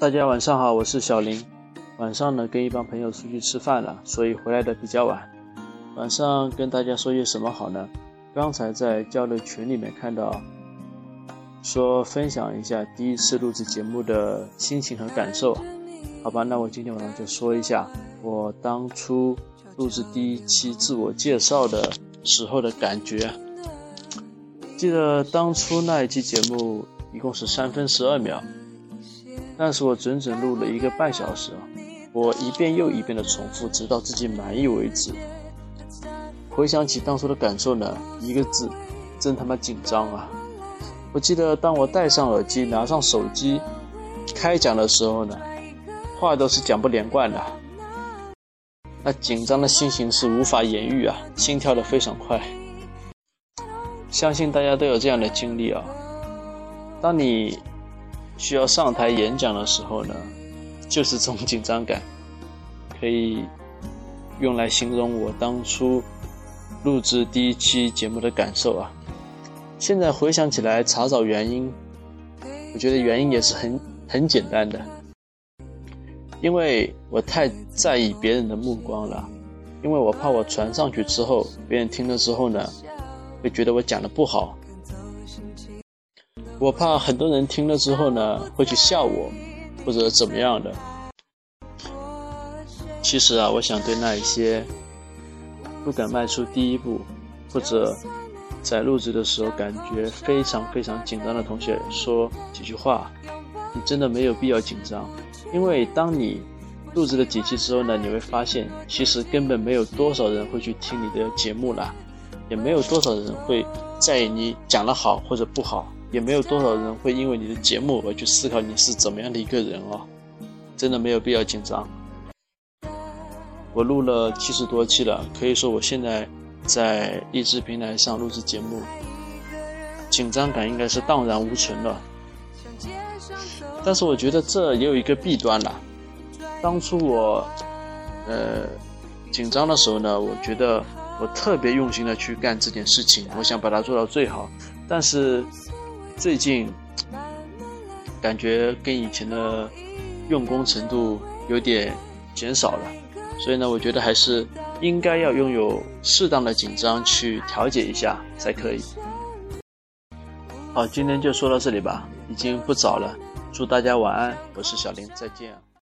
大家晚上好，我是小林。晚上呢，跟一帮朋友出去吃饭了，所以回来的比较晚。晚上跟大家说些什么好呢？刚才在交流群里面看到，说分享一下第一次录制节目的心情和感受。好吧，那我今天晚上就说一下我当初录制第一期自我介绍的时候的感觉。记得当初那一期节目一共是三分十二秒。但是我整整录了一个半小时啊！我一遍又一遍的重复，直到自己满意为止。回想起当初的感受呢，一个字，真他妈紧张啊！我记得当我戴上耳机、拿上手机开讲的时候呢，话都是讲不连贯的。那紧张的心情是无法言喻啊，心跳的非常快。相信大家都有这样的经历啊，当你。需要上台演讲的时候呢，就是这种紧张感，可以用来形容我当初录制第一期节目的感受啊。现在回想起来，查找原因，我觉得原因也是很很简单的，因为我太在意别人的目光了，因为我怕我传上去之后，别人听了之后呢，会觉得我讲的不好。我怕很多人听了之后呢，会去笑我，或者怎么样的。其实啊，我想对那一些不敢迈出第一步，或者在录制的时候感觉非常非常紧张的同学说几句话：你真的没有必要紧张，因为当你录制了几期之后呢，你会发现其实根本没有多少人会去听你的节目了，也没有多少人会在意你讲的好或者不好。也没有多少人会因为你的节目而去思考你是怎么样的一个人哦，真的没有必要紧张。我录了七十多期了，可以说我现在在励志平台上录制节目，紧张感应该是荡然无存了。但是我觉得这也有一个弊端了。当初我呃紧张的时候呢，我觉得我特别用心的去干这件事情，我想把它做到最好，但是。最近感觉跟以前的用功程度有点减少了，所以呢，我觉得还是应该要拥有适当的紧张去调节一下才可以。好，今天就说到这里吧，已经不早了，祝大家晚安，我是小林，再见。